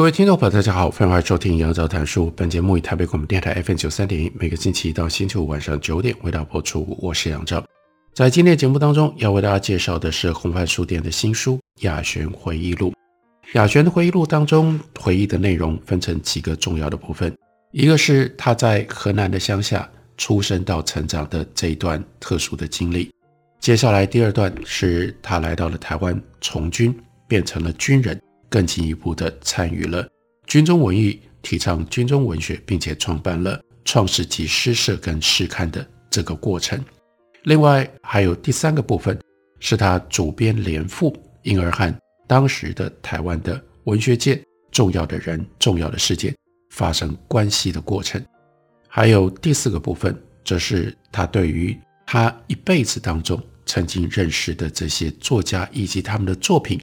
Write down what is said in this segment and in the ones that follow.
各位听众朋友，大家好，欢迎收听杨照谈书。本节目以台北广播电台 FM 九三点一，每个星期一到星期五晚上九点为大家播出。我是杨照。在今天的节目当中，要为大家介绍的是红帆书店的新书《雅璇回忆录》。雅璇的回忆录当中，回忆的内容分成几个重要的部分，一个是他在河南的乡下出生到成长的这一段特殊的经历。接下来第二段是他来到了台湾从军，变成了军人。更进一步的参与了军中文艺，提倡军中文学，并且创办了创世纪诗社跟诗刊的这个过程。另外还有第三个部分，是他主编连副，因而和当时的台湾的文学界重要的人、重要的事件发生关系的过程。还有第四个部分，则是他对于他一辈子当中曾经认识的这些作家以及他们的作品。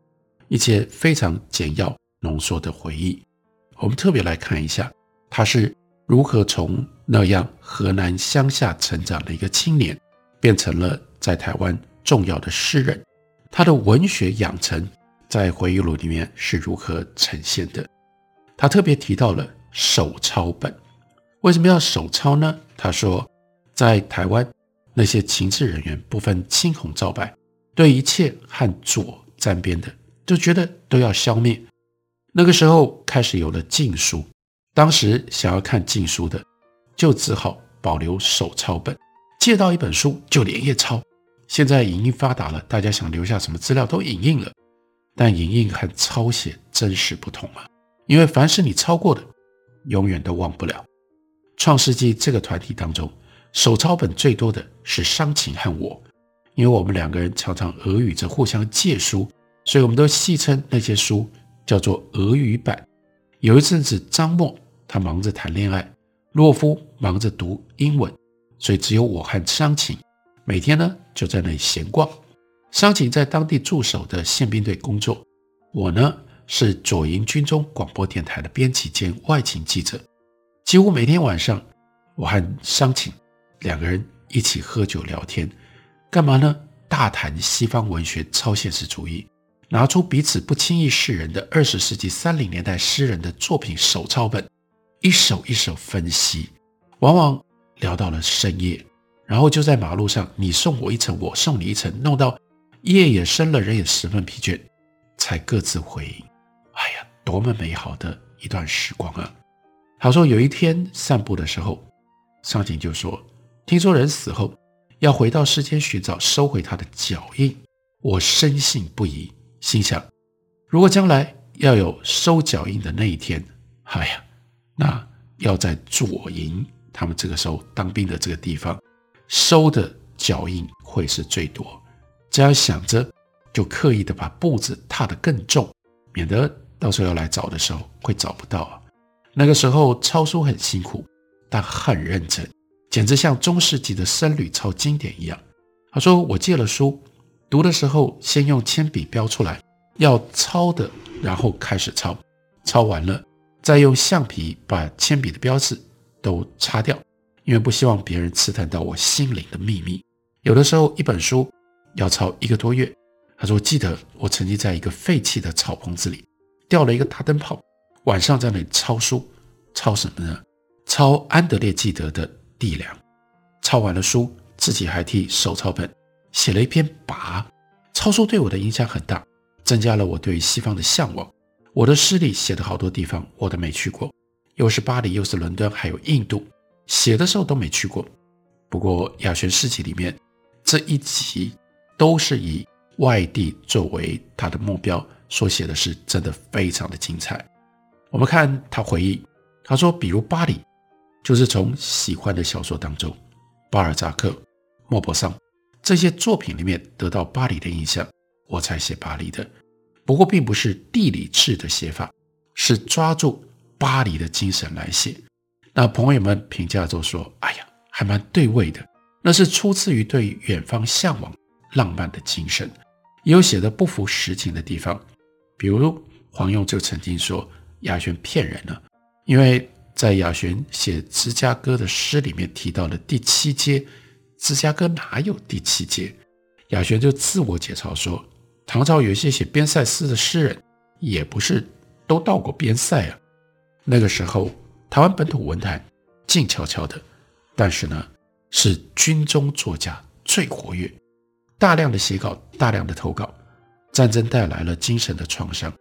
一些非常简要浓缩的回忆，我们特别来看一下，他是如何从那样河南乡下成长的一个青年，变成了在台湾重要的诗人。他的文学养成在回忆录里面是如何呈现的？他特别提到了手抄本，为什么要手抄呢？他说，在台湾那些情治人员不分青红皂白，对一切和左沾边的。就觉得都要消灭。那个时候开始有了禁书，当时想要看禁书的，就只好保留手抄本，借到一本书就连夜抄。现在影印发达了，大家想留下什么资料都影印了，但影印和抄写真实不同啊！因为凡是你抄过的，永远都忘不了。创世纪这个团体当中，手抄本最多的是商情和我，因为我们两个人常常俄语着互相借书。所以我们都戏称那些书叫做俄语版。有一阵子，张默他忙着谈恋爱，洛夫忙着读英文，所以只有我和商禽每天呢就在那里闲逛。商禽在当地驻守的宪兵队工作，我呢是左营军中广播电台的编辑兼外勤记者。几乎每天晚上，我和商禽两个人一起喝酒聊天，干嘛呢？大谈西方文学超现实主义。拿出彼此不轻易示人的二十世纪三零年代诗人的作品手抄本，一首一首分析，往往聊到了深夜，然后就在马路上，你送我一程，我送你一程，弄到夜也深了，人也十分疲倦，才各自回营。哎呀，多么美好的一段时光啊！他说有一天散步的时候，商禽就说：“听说人死后要回到世间寻找收回他的脚印，我深信不疑。”心想，如果将来要有收脚印的那一天，哎呀，那要在左营，他们这个时候当兵的这个地方，收的脚印会是最多。这样想着，就刻意的把步子踏得更重，免得到时候要来找的时候会找不到啊。那个时候抄书很辛苦，但很认真，简直像中世纪的僧侣抄经典一样。他说：“我借了书。”读的时候，先用铅笔标出来要抄的，然后开始抄，抄完了再用橡皮把铅笔的标志都擦掉，因为不希望别人刺探到我心灵的秘密。有的时候一本书要抄一个多月。他说：“记得我曾经在一个废弃的草棚子里吊了一个大灯泡，晚上在那里抄书，抄什么呢？抄安德烈纪德的《地梁》。抄完了书，自己还替手抄本。”写了一篇跋，抄书对我的影响很大，增加了我对西方的向往。我的诗里写的好多地方我都没去过，又是巴黎，又是伦敦，还有印度，写的时候都没去过。不过雅璇诗集里面这一集都是以外地作为他的目标所写的诗，真的非常的精彩。我们看他回忆，他说，比如巴黎，就是从喜欢的小说当中，巴尔扎克、莫泊桑。这些作品里面得到巴黎的印象，我才写巴黎的。不过，并不是地理志的写法，是抓住巴黎的精神来写。那朋友们评价就说：“哎呀，还蛮对味的。”那是出自于对远方向往、浪漫的精神，也有写的不符实情的地方。比如黄庸就曾经说亚轩骗人了，因为在亚轩写芝加哥的诗里面提到了第七街，芝加哥哪有第七街？亚轩就自我解嘲说，唐朝有一些写边塞诗的诗人，也不是都到过边塞啊。那个时候，台湾本土文坛静悄悄的，但是呢。是军中作家最活跃，大量的写稿，大量的投稿。战争带来了精神的创伤，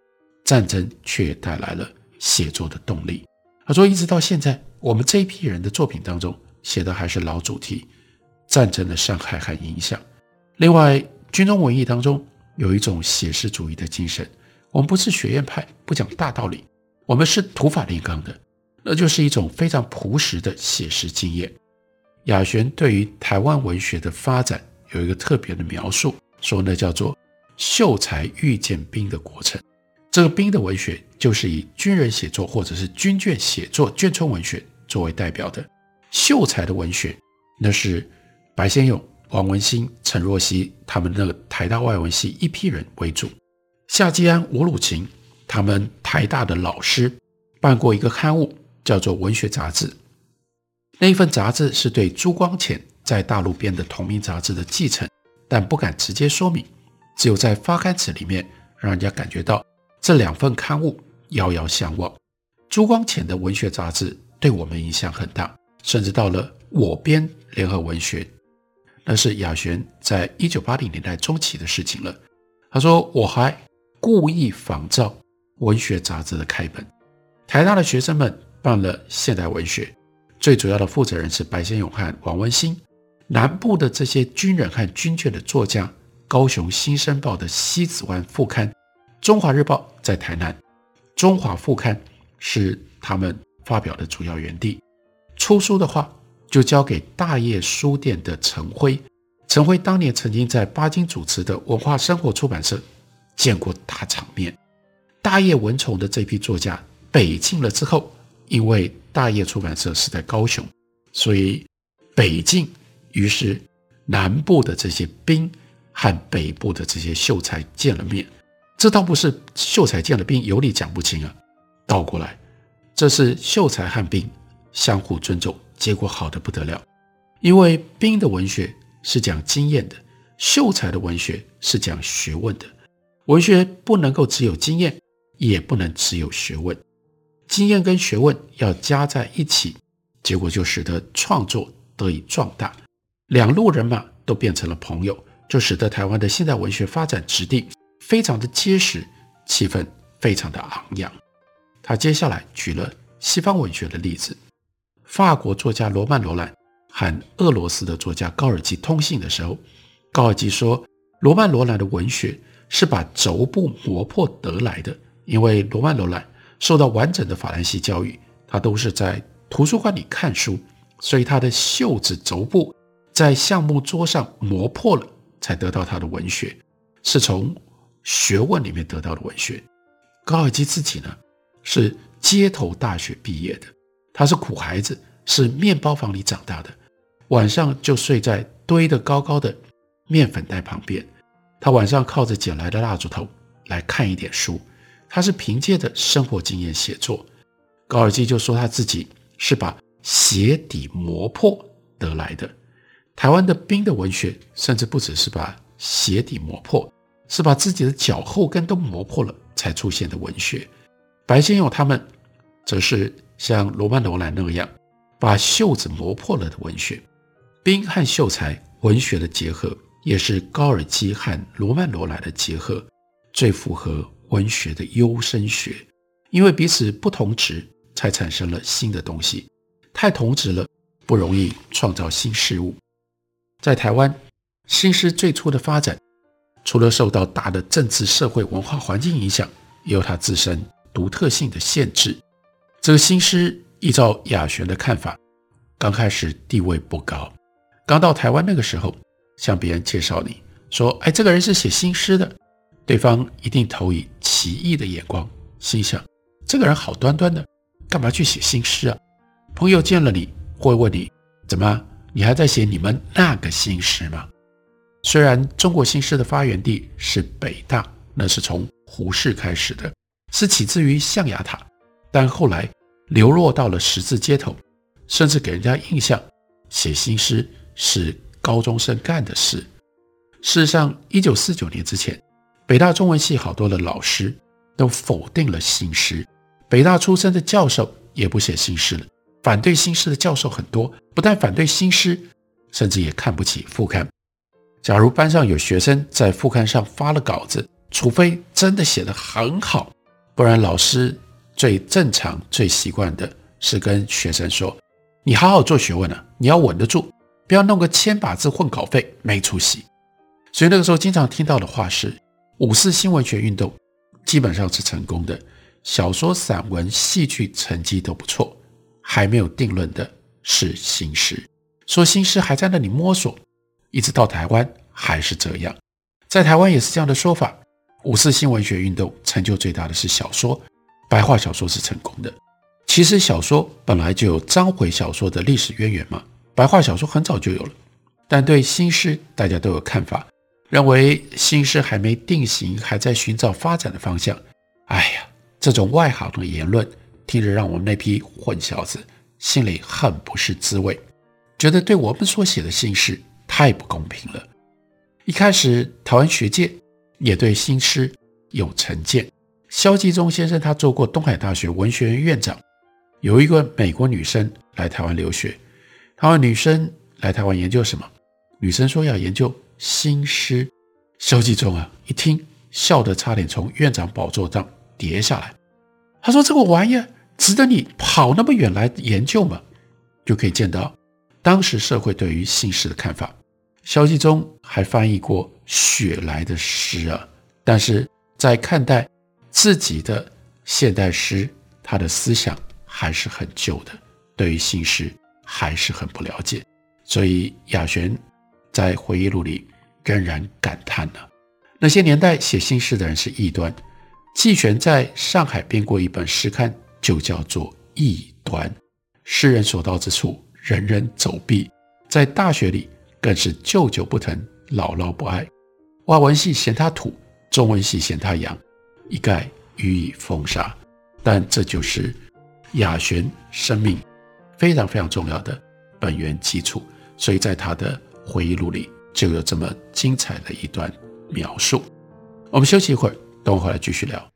战争却带来了写作的动力。他说，一直到现在，我们这一批人的作品当中写的还是老主题：战争的伤害和影响。另外，军中文艺当中有一种写实主义的精神。我们不是学院派，不讲大道理，我们是土法炼钢的，那就是一种非常朴实的写实经验。亚璇对于台湾文学的发展有一个特别的描述，说那叫做“秀才遇见兵的过程”。这个兵的文学就是以军人写作或者是军眷写作、眷村文学作为代表的；秀才的文学，那是白先勇、王文兴、陈若曦他们那个台大外文系一批人为主。夏基安、吴鲁琴他们台大的老师办过一个刊物，叫做《文学杂志》。那一份杂志是对朱光潜在大陆编的同名杂志的继承，但不敢直接说明，只有在发刊词里面让人家感觉到这两份刊物遥遥相望。朱光潜的文学杂志对我们影响很大，甚至到了我编联合文学，那是亚璇在一九八零年代中期的事情了。他说我还故意仿照文学杂志的开本，台大的学生们办了现代文学。最主要的负责人是白先勇和王文兴，南部的这些军人和军眷的作家，高雄新生报的西子湾副刊，中华日报在台南，中华副刊是他们发表的主要园地。出书的话，就交给大业书店的陈辉。陈辉当年曾经在巴金主持的文化生活出版社见过大场面。大业文丛的这批作家北进了之后，因为大业出版社是在高雄，所以北进，于是南部的这些兵和北部的这些秀才见了面。这倒不是秀才见了兵有理讲不清啊，倒过来，这是秀才和兵相互尊重，结果好得不得了。因为兵的文学是讲经验的，秀才的文学是讲学问的。文学不能够只有经验，也不能只有学问。经验跟学问要加在一起，结果就使得创作得以壮大，两路人马都变成了朋友，就使得台湾的现代文学发展质地非常的结实，气氛非常的昂扬。他接下来举了西方文学的例子，法国作家罗曼·罗兰和俄罗斯的作家高尔基通信的时候，高尔基说，罗曼·罗兰的文学是把轴部磨破得来的，因为罗曼·罗兰。受到完整的法兰西教育，他都是在图书馆里看书，所以他的袖子轴部在橡木桌上磨破了，才得到他的文学，是从学问里面得到的文学。高尔基自己呢，是街头大学毕业的，他是苦孩子，是面包房里长大的，晚上就睡在堆得高高的面粉袋旁边，他晚上靠着捡来的蜡烛头来看一点书。他是凭借着生活经验写作，高尔基就说他自己是把鞋底磨破得来的。台湾的兵的文学甚至不只是把鞋底磨破，是把自己的脚后跟都磨破了才出现的文学。白先勇他们则是像罗曼·罗兰那样把袖子磨破了的文学。兵和秀才文学的结合，也是高尔基和罗曼·罗兰的结合，最符合。文学的优生学，因为彼此不同质，才产生了新的东西。太同质了，不容易创造新事物。在台湾，新诗最初的发展，除了受到大的政治、社会、文化环境影响，也有它自身独特性的限制。这个新诗，依照雅璇的看法，刚开始地位不高。刚到台湾那个时候，向别人介绍你说：“哎，这个人是写新诗的。”对方一定投以奇异的眼光，心想：这个人好端端的，干嘛去写新诗啊？朋友见了你会问你：怎么，你还在写你们那个新诗吗？虽然中国新诗的发源地是北大，那是从胡适开始的，是起自于象牙塔，但后来流落到了十字街头，甚至给人家印象，写新诗是高中生干的事。事实上，一九四九年之前，北大中文系好多的老师都否定了新诗，北大出身的教授也不写新诗了。反对新诗的教授很多，不但反对新诗，甚至也看不起副刊。假如班上有学生在副刊上发了稿子，除非真的写得很好，不然老师最正常、最习惯的是跟学生说：“你好好做学问啊，你要稳得住，不要弄个千把字混稿费，没出息。”所以那个时候经常听到的话是：“五四新文学运动基本上是成功的，小说、散文、戏剧成绩都不错，还没有定论的是新诗，说新诗还在那里摸索。”一直到台湾还是这样，在台湾也是这样的说法。五四新文学运动成就最大的是小说，白话小说是成功的。其实小说本来就有章回小说的历史渊源嘛，白话小说很早就有了。但对新诗大家都有看法，认为新诗还没定型，还在寻找发展的方向。哎呀，这种外行的言论听着让我们那批混小子心里很不是滋味，觉得对我们所写的新诗。太不公平了！一开始，台湾学界也对新诗有成见。萧继中先生他做过东海大学文学院院长，有一个美国女生来台湾留学，他问女生来台湾研究什么？女生说要研究新诗。萧继中啊，一听笑得差点从院长宝座上跌下来。他说：“这个玩意儿值得你跑那么远来研究吗？”就可以见到。当时社会对于新诗的看法，萧继中还翻译过雪莱的诗啊，但是在看待自己的现代诗，他的思想还是很旧的，对于新诗还是很不了解，所以亚璇在回忆录里仍然感叹呢、那些年代写新诗的人是异端。季玄在上海编过一本诗刊，就叫做《异端》，诗人所到之处。人人走避，在大学里更是舅舅不疼，姥姥不爱。外文系嫌他土，中文系嫌他洋，一概予以封杀。但这就是亚璇生命非常非常重要的本源基础，所以在他的回忆录里就有这么精彩的一段描述。我们休息一会儿，等我回来继续聊。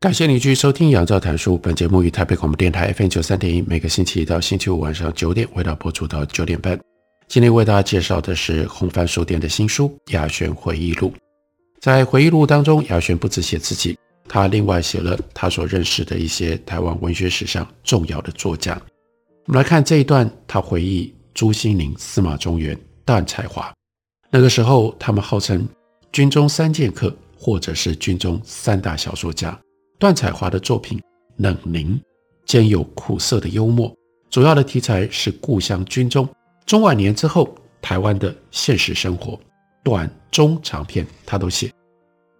感谢你继续收听《杨照谈书》。本节目于台北广播电台 FM 九三点一，每个星期一到星期五晚上九点，为大家播出到九点半。今天为大家介绍的是红帆书店的新书《亚璇回忆录》。在回忆录当中，亚璇不只写自己，他另外写了他所认识的一些台湾文学史上重要的作家。我们来看这一段，他回忆朱心凌、司马中原、段彩华。那个时候，他们号称军中三剑客，或者是军中三大小说家。段彩华的作品冷凝，兼有苦涩的幽默，主要的题材是故乡军中中晚年之后台湾的现实生活，短中长篇他都写，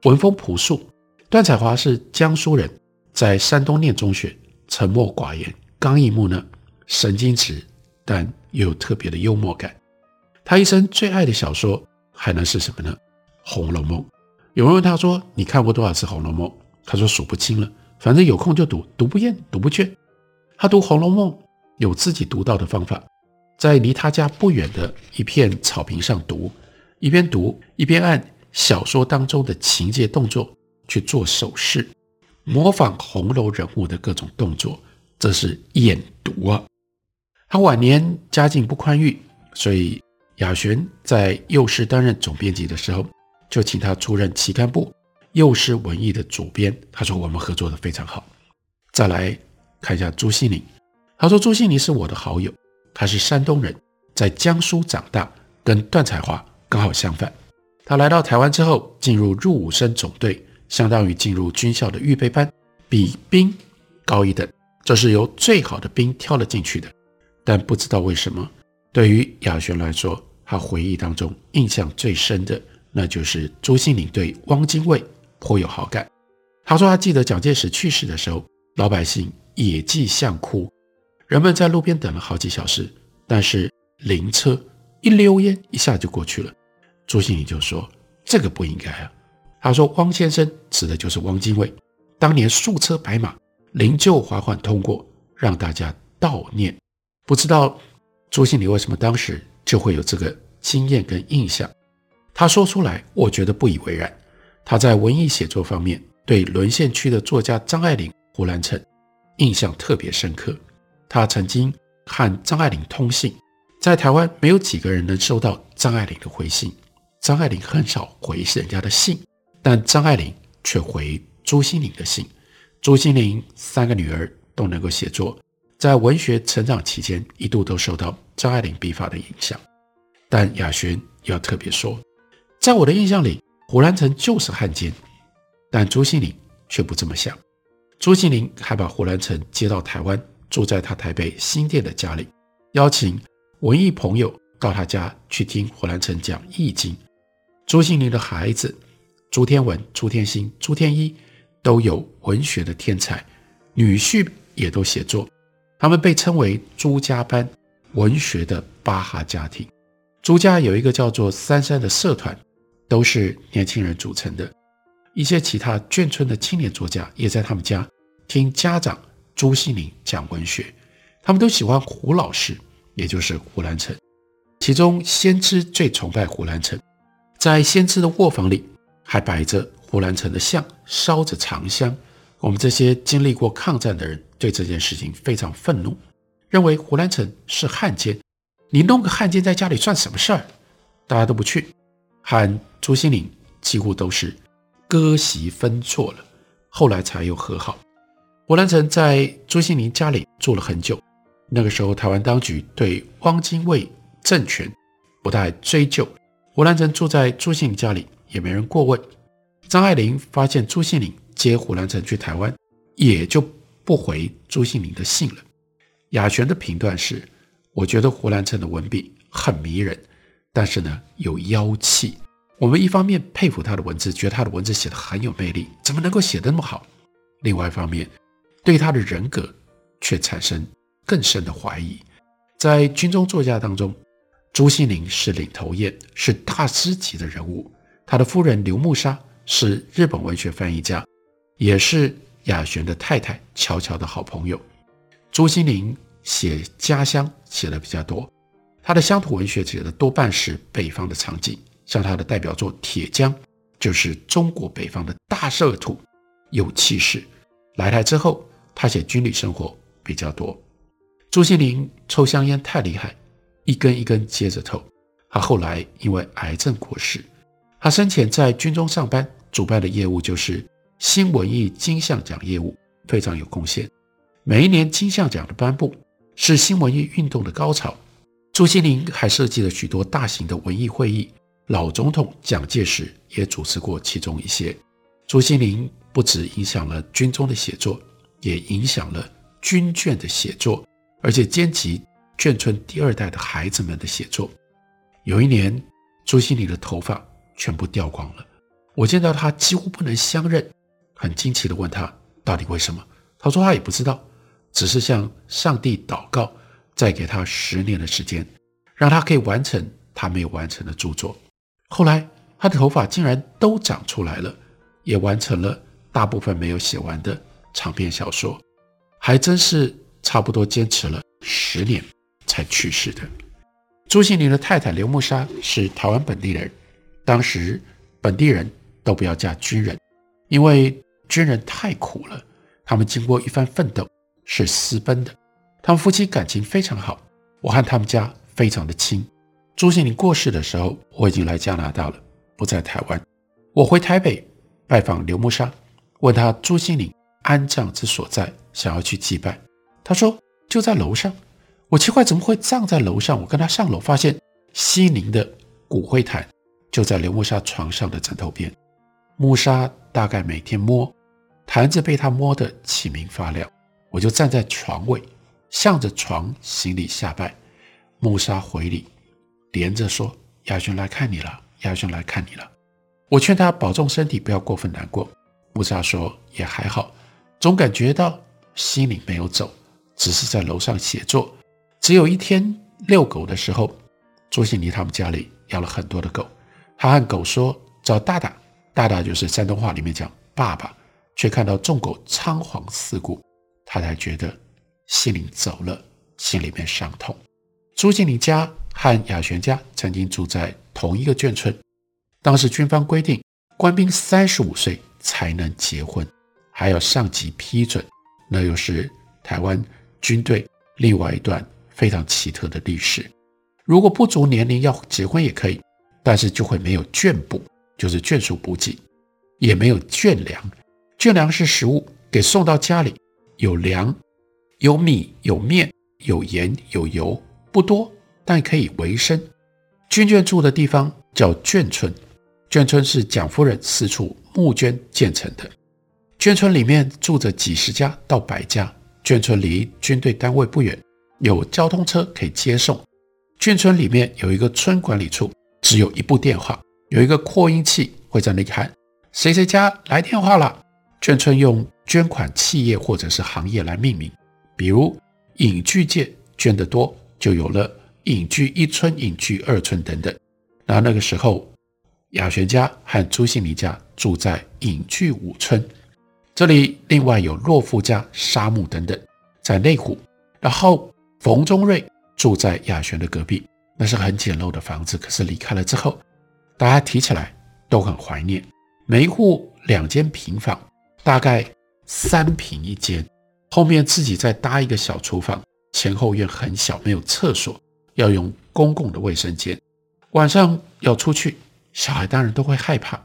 文风朴素。段彩华是江苏人，在山东念中学，沉默寡言，刚毅木讷，神经质，但又有特别的幽默感。他一生最爱的小说还能是什么呢？《红楼梦》。有人问他说：“你看过多少次《红楼梦》？”他说：“数不清了，反正有空就读，读不厌，读不倦。”他读《红楼梦》有自己独到的方法，在离他家不远的一片草坪上读，一边读一边按小说当中的情节动作去做手势。模仿红楼人物的各种动作，这是演读啊。他晚年家境不宽裕，所以亚玄在幼师担任总编辑的时候，就请他出任期刊部《幼狮文艺》的主编。他说我们合作的非常好。再来看一下朱西甯，他说朱西甯是我的好友，他是山东人，在江苏长大，跟段彩华刚好相反。他来到台湾之后，进入入伍生总队。相当于进入军校的预备班，比兵高一等，这是由最好的兵挑了进去的。但不知道为什么，对于亚轩来说，他回忆当中印象最深的，那就是朱西甯对汪精卫颇有好感。他说他记得蒋介石去世的时候，老百姓野际巷哭，人们在路边等了好几小时，但是灵车一溜烟一下就过去了。朱西甯就说：“这个不应该啊。”他说：“汪先生指的就是汪精卫，当年数车白马，灵柩缓缓通过，让大家悼念。不知道朱西甯为什么当时就会有这个经验跟印象？他说出来，我觉得不以为然。他在文艺写作方面，对沦陷区的作家张爱玲、胡兰成印象特别深刻。他曾经和张爱玲通信，在台湾没有几个人能收到张爱玲的回信，张爱玲很少回人家的信。”但张爱玲却回朱心凌的信。朱心凌三个女儿都能够写作，在文学成长期间一度都受到张爱玲笔法的影响。但亚玄要特别说，在我的印象里，胡兰成就是汉奸，但朱西甯却不这么想。朱西甯还把胡兰成接到台湾，住在他台北新店的家里，邀请文艺朋友到他家去听胡兰成讲《易经》。朱西甯的孩子。朱天文、朱天心、朱天一都有文学的天才，女婿也都写作，他们被称为朱家班文学的巴哈家庭。朱家有一个叫做三三的社团，都是年轻人组成的。一些其他眷村的青年作家也在他们家听家长朱西宁讲文学，他们都喜欢胡老师，也就是胡兰成。其中先知最崇拜胡兰成，在先知的卧房里。还摆着胡兰成的像，烧着长香。我们这些经历过抗战的人，对这件事情非常愤怒，认为胡兰成是汉奸。你弄个汉奸在家里算什么事儿？大家都不去。和朱西甯几乎都是割席分错了，后来才又和好。胡兰成在朱西甯家里住了很久。那个时候，台湾当局对汪精卫政权不太追究，胡兰成住在朱西甯家里。也没人过问。张爱玲发现朱西甯接胡兰成去台湾，也就不回朱西甯的信了。亚璇的评断是：我觉得胡兰成的文笔很迷人，但是呢有妖气。我们一方面佩服他的文字，觉得他的文字写得很有魅力，怎么能够写得那么好？另外一方面，对他的人格却产生更深的怀疑。在军中作家当中，朱西甯是领头雁，是大师级的人物。他的夫人刘慕沙是日本文学翻译家，也是亚璇的太太乔乔的好朋友。朱西甯写家乡写的比较多，他的乡土文学写的多半是北方的场景，像他的代表作《铁浆》，就是中国北方的大热土，有气势。来台之后，他写军旅生活比较多。朱西甯抽香烟太厉害，一根一根接着抽。他后来因为癌症过世。他生前在军中上班，主办的业务就是新文艺金像奖业务，非常有贡献。每一年金像奖的颁布是新文艺运动的高潮。朱西甯还设计了许多大型的文艺会议，老总统蒋介石也主持过其中一些。朱西甯不止影响了军中的写作，也影响了军眷的写作，而且兼及眷村第二代的孩子们的写作。有一年，朱西甯的头发。全部掉光了，我见到他几乎不能相认，很惊奇地问他到底为什么？他说他也不知道，只是向上帝祷告，再给他十年的时间，让他可以完成他没有完成的著作。后来他的头发竟然都长出来了，也完成了大部分没有写完的长篇小说，还真是差不多坚持了十年才去世的。朱西甯的太太刘木沙是台湾本地人，当时本地人都不要嫁军人，因为军人太苦了。他们经过一番奋斗，是私奔的。他们夫妻感情非常好，我和他们家非常的亲。朱西甯过世的时候，我已经来加拿大了，不在台湾。我回台北拜访刘慕沙，问他朱西甯安葬之所在，想要去祭拜。他说就在楼上。我奇怪怎么会葬在楼上？我跟他上楼，发现西宁的骨灰坛就在刘慕沙床上的枕头边。慕沙大概每天摸坛子，被他摸得起明发亮。我就站在床位，向着床行礼下拜。慕沙回礼，连着说：“亚轩来看你了，亚轩来看你了。”我劝他保重身体，不要过分难过。慕沙说：“也还好，总感觉到心里没有走，只是在楼上写作。”只有一天遛狗的时候，朱西甯他们家里养了很多的狗。他和狗说找大大，大大就是山东话里面讲爸爸，却看到众狗仓皇四顾，他才觉得西甯走了，心里面伤痛。朱西甯家和亚璇家曾经住在同一个眷村，当时军方规定官兵三十五岁才能结婚，还要上级批准，那又是台湾军队另外一段。非常奇特的历史。如果不足年龄要结婚也可以，但是就会没有眷补，就是眷属补给，也没有眷粮。眷粮是食物，给送到家里，有粮，有米，有面，有盐，有油，不多，但可以维生。军眷住的地方叫眷村，眷村是蒋夫人四处募捐建成的。眷村里面住着几十家到百家，眷村离军队单位不远。有交通车可以接送。眷村里面有一个村管理处，只有一部电话，有一个扩音器会在那里喊：“谁谁家来电话了。”眷村用捐款企业或者是行业来命名，比如影剧界捐得多，就有了影剧一村、影剧二村等等。那那个时候，雅璇家和朱西甯家住在影剧五村，这里另外有洛夫家、沙木等等，在内湖，然后。冯中瑞住在雅璇的隔壁，那是很简陋的房子。可是离开了之后，大家提起来都很怀念。每一户两间平房，大概三平一间，后面自己再搭一个小厨房，前后院很小，没有厕所，要用公共的卫生间。晚上要出去，小孩当然都会害怕。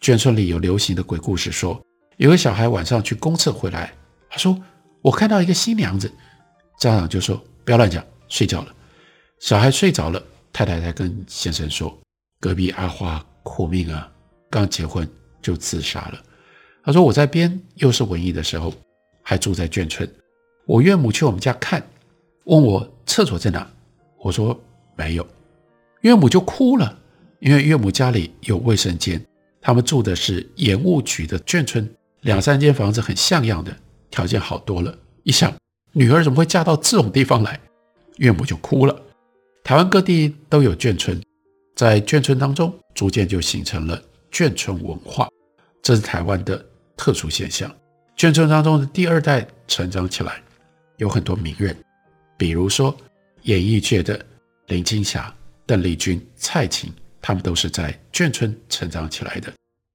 眷村里有流行的鬼故事说，有个小孩晚上去公厕回来，他说：“我看到一个新娘子。”家长就说。不要乱讲，睡觉了。小孩睡着了，太太才跟先生说：“隔壁阿花苦命啊，刚结婚就自杀了。”他说：“我在编又是文艺的时候，还住在眷村。我岳母去我们家看，问我厕所在哪，我说没有。岳母就哭了，因为岳母家里有卫生间。他们住的是盐务局的眷村，两三间房子很像样的，条件好多了。一想。”女儿怎么会嫁到这种地方来？岳母就哭了。台湾各地都有眷村，在眷村当中，逐渐就形成了眷村文化，这是台湾的特殊现象。眷村当中的第二代成长起来，有很多名人，比如说演艺界的林青霞、邓丽君、蔡琴，他们都是在眷村成长起来的。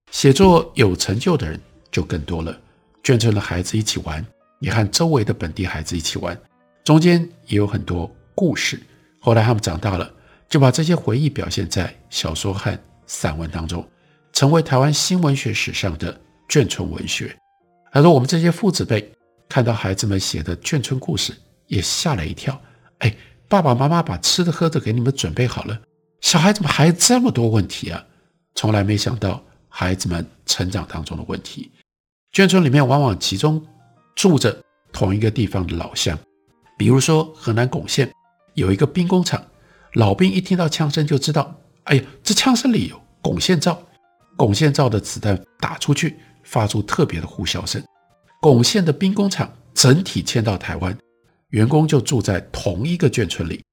写作有成就的人就更多了，眷村的孩子一起玩。也和周围的本地孩子一起玩，中间也有很多故事。后来他们长大了，就把这些回忆表现在小说和散文当中，成为台湾新文学史上的眷村文学。他说：“我们这些父子辈看到孩子们写的眷村故事，也吓了一跳。哎，爸爸妈妈把吃的喝的给你们准备好了，小孩怎么还这么多问题啊？从来没想到孩子们成长当中的问题。眷村里面往往集中。”住着同一个地方的老乡，比如说河南巩县有一个兵工厂，老兵一听到枪声就知道，哎呀，这枪声里有巩县造，巩县造的子弹打出去发出特别的呼啸声。巩县的兵工厂整体迁到台湾，员工就住在同一个眷村里，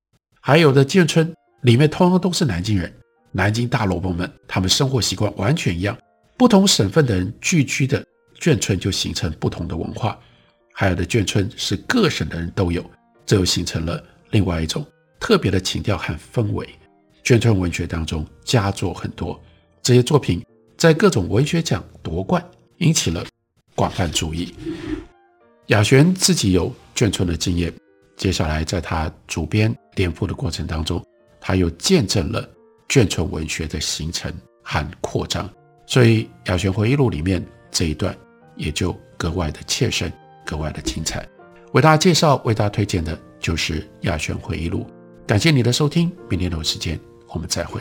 还有的眷村里面通通都是南京人，南京大萝卜们，他们生活习惯完全一样。不同省份的人聚居的眷村就形成不同的文化，还有的眷村是各省的人都有，这又形成了另外一种特别的情调和氛围。眷村文学当中佳作很多，这些作品在各种文学奖夺冠，引起了广泛注意。雅璇自己有眷村的经验，接下来在他主编颠覆的过程当中，他又见证了眷村文学的形成和扩张，所以雅璇回忆录里面这一段也就格外的切身，格外的精彩。为大家介绍、为大家推荐的就是雅璇回忆录。感谢你的收听，明天同一时间我们再会。